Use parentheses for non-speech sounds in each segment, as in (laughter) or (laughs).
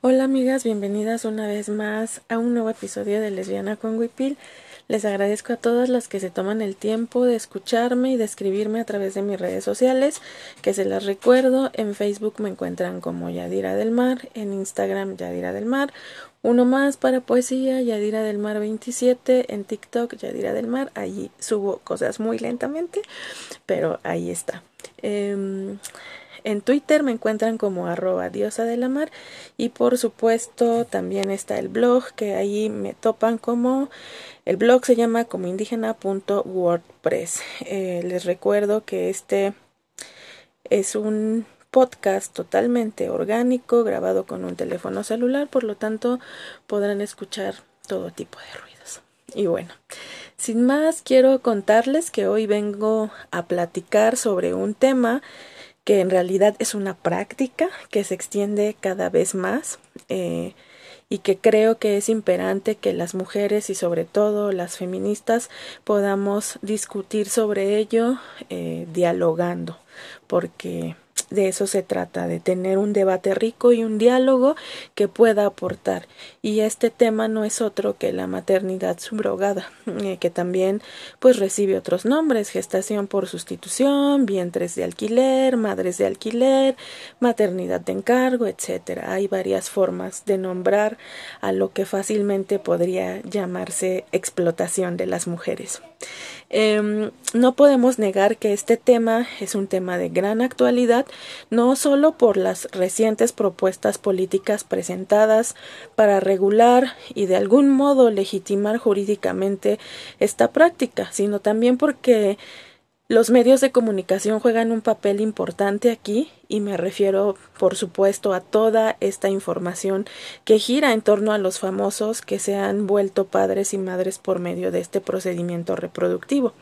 Hola amigas, bienvenidas una vez más a un nuevo episodio de Lesbiana con Wipil. Les agradezco a todas las que se toman el tiempo de escucharme y de escribirme a través de mis redes sociales, que se las recuerdo, en Facebook me encuentran como Yadira del Mar, en Instagram Yadira del Mar, uno más para poesía, Yadira del Mar 27, en TikTok Yadira del Mar, allí subo cosas muy lentamente, pero ahí está. Eh, en Twitter me encuentran como arroba diosa de la mar y por supuesto también está el blog que ahí me topan como el blog se llama como indígena.wordpress. Eh, les recuerdo que este es un podcast totalmente orgánico grabado con un teléfono celular, por lo tanto podrán escuchar todo tipo de ruidos. Y bueno, sin más quiero contarles que hoy vengo a platicar sobre un tema que en realidad es una práctica que se extiende cada vez más eh, y que creo que es imperante que las mujeres y sobre todo las feministas podamos discutir sobre ello eh, dialogando porque de eso se trata, de tener un debate rico y un diálogo que pueda aportar. Y este tema no es otro que la maternidad subrogada, (laughs) eh, que también pues recibe otros nombres, gestación por sustitución, vientres de alquiler, madres de alquiler, maternidad de encargo, etcétera. Hay varias formas de nombrar a lo que fácilmente podría llamarse explotación de las mujeres. Em, no podemos negar que este tema es un tema de gran actualidad, no solo por las recientes propuestas políticas presentadas para regular y de algún modo legitimar jurídicamente esta práctica, sino también porque los medios de comunicación juegan un papel importante aquí y me refiero, por supuesto, a toda esta información que gira en torno a los famosos que se han vuelto padres y madres por medio de este procedimiento reproductivo.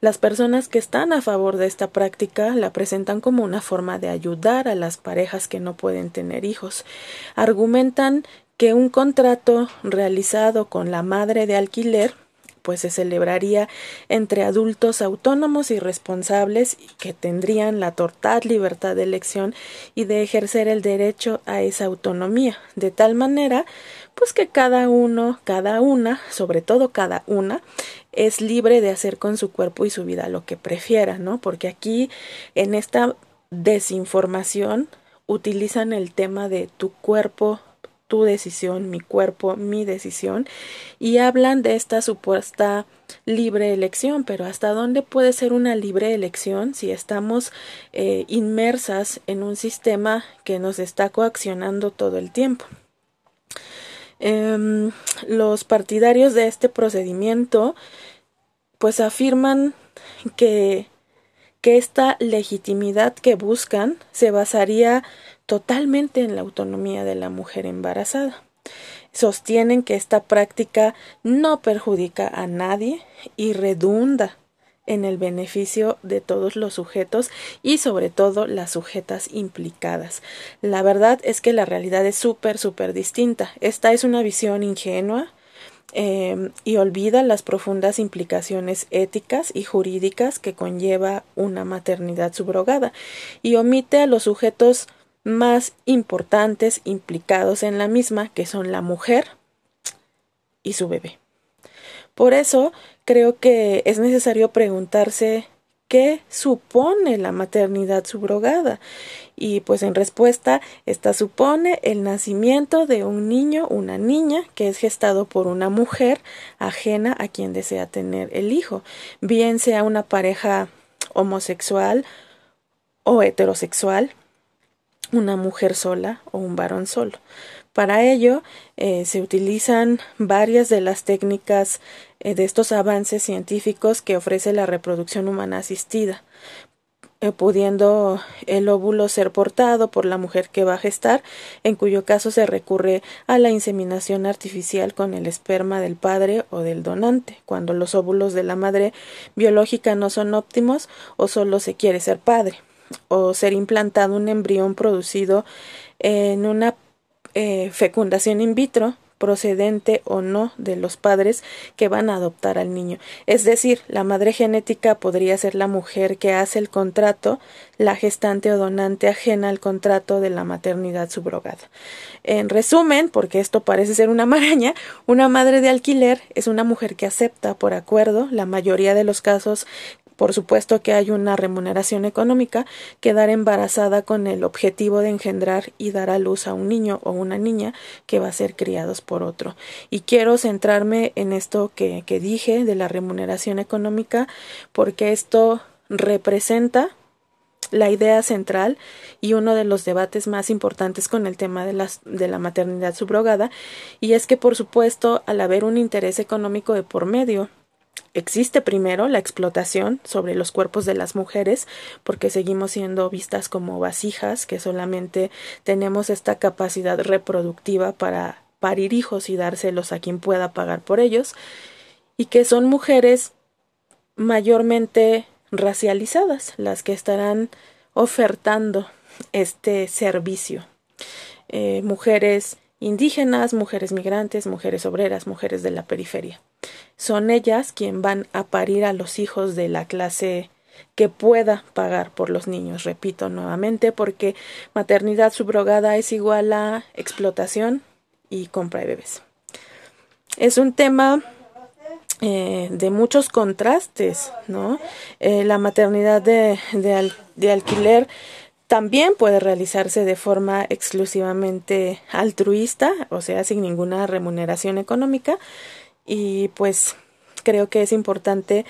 Las personas que están a favor de esta práctica la presentan como una forma de ayudar a las parejas que no pueden tener hijos. Argumentan que un contrato realizado con la madre de alquiler pues se celebraría entre adultos autónomos y responsables que tendrían la total libertad de elección y de ejercer el derecho a esa autonomía, de tal manera pues que cada uno, cada una, sobre todo cada una, es libre de hacer con su cuerpo y su vida lo que prefiera, ¿no? Porque aquí en esta desinformación utilizan el tema de tu cuerpo, tu decisión, mi cuerpo, mi decisión, y hablan de esta supuesta libre elección, pero ¿hasta dónde puede ser una libre elección si estamos eh, inmersas en un sistema que nos está coaccionando todo el tiempo? Em, los partidarios de este procedimiento pues afirman que que esta legitimidad que buscan se basaría totalmente en la autonomía de la mujer embarazada. Sostienen que esta práctica no perjudica a nadie y redunda en el beneficio de todos los sujetos y sobre todo las sujetas implicadas. La verdad es que la realidad es súper, súper distinta. Esta es una visión ingenua, Em, y olvida las profundas implicaciones éticas y jurídicas que conlleva una maternidad subrogada y omite a los sujetos más importantes implicados en la misma, que son la mujer y su bebé. Por eso creo que es necesario preguntarse qué supone la maternidad subrogada. Y pues en respuesta esta supone el nacimiento de un niño, una niña que es gestado por una mujer ajena a quien desea tener el hijo, bien sea una pareja homosexual o heterosexual, una mujer sola o un varón solo. Para ello eh, se utilizan varias de las técnicas eh, de estos avances científicos que ofrece la reproducción humana asistida, eh, pudiendo el óvulo ser portado por la mujer que va a gestar, en cuyo caso se recurre a la inseminación artificial con el esperma del padre o del donante, cuando los óvulos de la madre biológica no son óptimos o solo se quiere ser padre, o ser implantado un embrión producido en una eh, fecundación in vitro procedente o no de los padres que van a adoptar al niño. Es decir, la madre genética podría ser la mujer que hace el contrato, la gestante o donante ajena al contrato de la maternidad subrogada. En resumen, porque esto parece ser una (laughs) maraña, una madre de alquiler es una mujer que acepta por acuerdo, la mayoría de los casos por supuesto que hay una remuneración económica, quedar embarazada con el objetivo de engendrar y dar a luz a un niño o una niña que va a ser criados por otro. Y quiero centrarme en esto que, que dije de la remuneración económica, porque esto representa la idea central y uno de los debates más importantes con el tema de, las, de la maternidad subrogada, y es que, por supuesto, al haber un interés económico de por medio, Existe primero la explotación sobre los cuerpos de las mujeres, porque seguimos siendo vistas como vasijas, que solamente tenemos esta capacidad reproductiva para parir hijos y dárselos a quien pueda pagar por ellos, y que son mujeres mayormente racializadas las que estarán ofertando este servicio. Eh, mujeres indígenas, mujeres migrantes, mujeres obreras, mujeres de la periferia. Son ellas quien van a parir a los hijos de la clase que pueda pagar por los niños, repito nuevamente, porque maternidad subrogada es igual a explotación y compra de bebés. Es un tema eh, de muchos contrastes, ¿no? Eh, la maternidad de, de alquiler también puede realizarse de forma exclusivamente altruista, o sea, sin ninguna remuneración económica. Y pues creo que es importante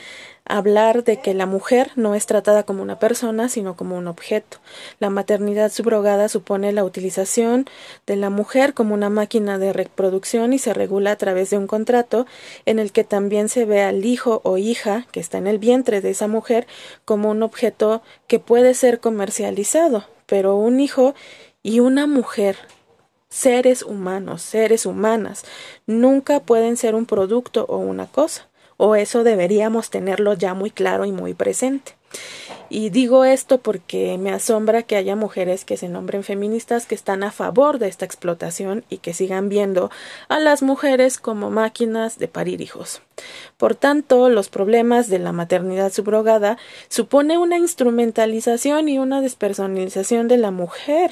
hablar de que la mujer no es tratada como una persona, sino como un objeto. La maternidad subrogada supone la utilización de la mujer como una máquina de reproducción y se regula a través de un contrato en el que también se ve al hijo o hija que está en el vientre de esa mujer como un objeto que puede ser comercializado, pero un hijo y una mujer seres humanos, seres humanas, nunca pueden ser un producto o una cosa o eso deberíamos tenerlo ya muy claro y muy presente. Y digo esto porque me asombra que haya mujeres que se nombren feministas que están a favor de esta explotación y que sigan viendo a las mujeres como máquinas de parir hijos. Por tanto, los problemas de la maternidad subrogada supone una instrumentalización y una despersonalización de la mujer.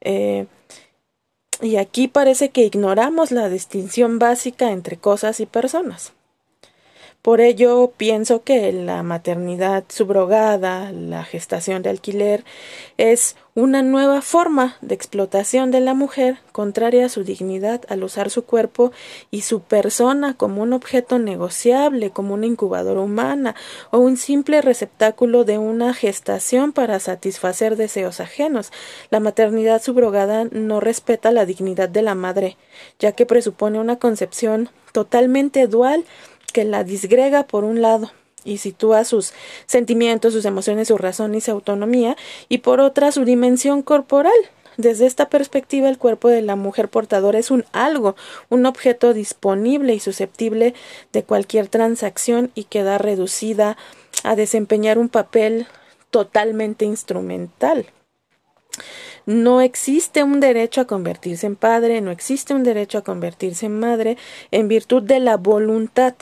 Eh, y aquí parece que ignoramos la distinción básica entre cosas y personas. Por ello, pienso que la maternidad subrogada, la gestación de alquiler, es una nueva forma de explotación de la mujer contraria a su dignidad al usar su cuerpo y su persona como un objeto negociable, como una incubadora humana o un simple receptáculo de una gestación para satisfacer deseos ajenos. La maternidad subrogada no respeta la dignidad de la madre, ya que presupone una concepción totalmente dual que la disgrega por un lado y sitúa sus sentimientos, sus emociones, su razón y su autonomía, y por otra su dimensión corporal. Desde esta perspectiva, el cuerpo de la mujer portadora es un algo, un objeto disponible y susceptible de cualquier transacción y queda reducida a desempeñar un papel totalmente instrumental. No existe un derecho a convertirse en padre, no existe un derecho a convertirse en madre en virtud de la voluntad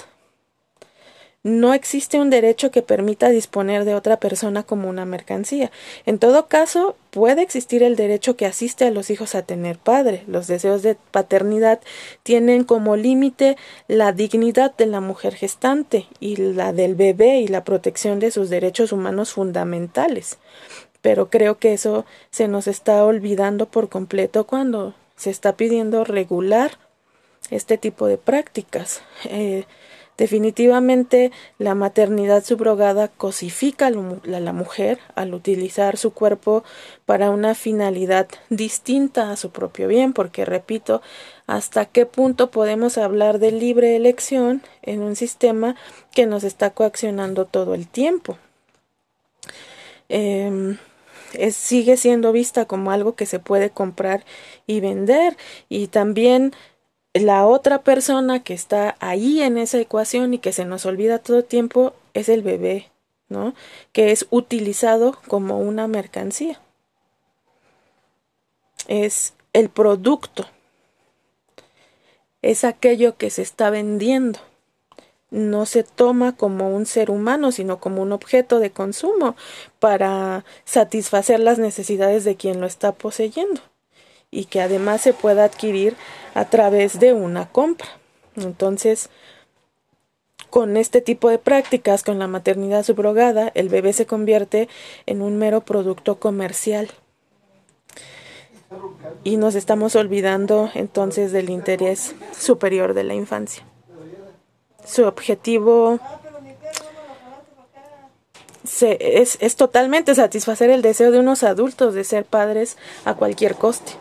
no existe un derecho que permita disponer de otra persona como una mercancía. En todo caso, puede existir el derecho que asiste a los hijos a tener padre. Los deseos de paternidad tienen como límite la dignidad de la mujer gestante y la del bebé y la protección de sus derechos humanos fundamentales. Pero creo que eso se nos está olvidando por completo cuando se está pidiendo regular este tipo de prácticas. Eh, Definitivamente la maternidad subrogada cosifica a la mujer al utilizar su cuerpo para una finalidad distinta a su propio bien, porque repito, hasta qué punto podemos hablar de libre elección en un sistema que nos está coaccionando todo el tiempo. Em, sigue siendo vista como algo que se puede comprar y vender y también la otra persona que está ahí en esa ecuación y que se nos olvida todo el tiempo es el bebé, ¿no? Que es utilizado como una mercancía. Es el producto. es aquello que se está vendiendo. No se toma como un ser humano, sino como un objeto de consumo para satisfacer las necesidades de quien lo está poseyendo y que además se pueda adquirir a través de una compra. Entonces, con este tipo de prácticas, con la maternidad subrogada, el bebé se convierte en un mero producto comercial. Y nos estamos olvidando entonces del interés superior de la infancia. Su objetivo es, es totalmente satisfacer el deseo de unos adultos de ser padres a cualquier coste.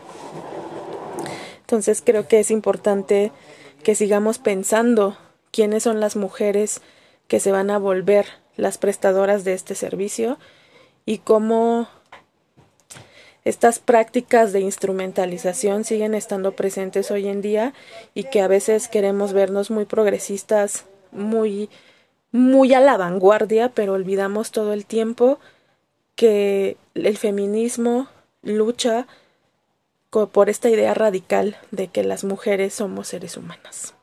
Entonces creo que es importante que sigamos pensando quiénes son las mujeres que se van a volver las prestadoras de este servicio y cómo estas prácticas de instrumentalización siguen estando presentes hoy en día y que a veces queremos vernos muy progresistas, muy muy a la vanguardia, pero olvidamos todo el tiempo que el feminismo lucha por esta idea radical de que las mujeres somos seres humanas.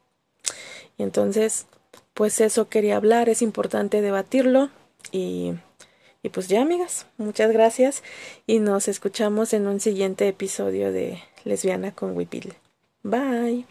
Y entonces, pues eso quería hablar, es importante debatirlo y, y pues ya amigas, muchas gracias y nos escuchamos en un siguiente episodio de Lesbiana con Wipil. Bye.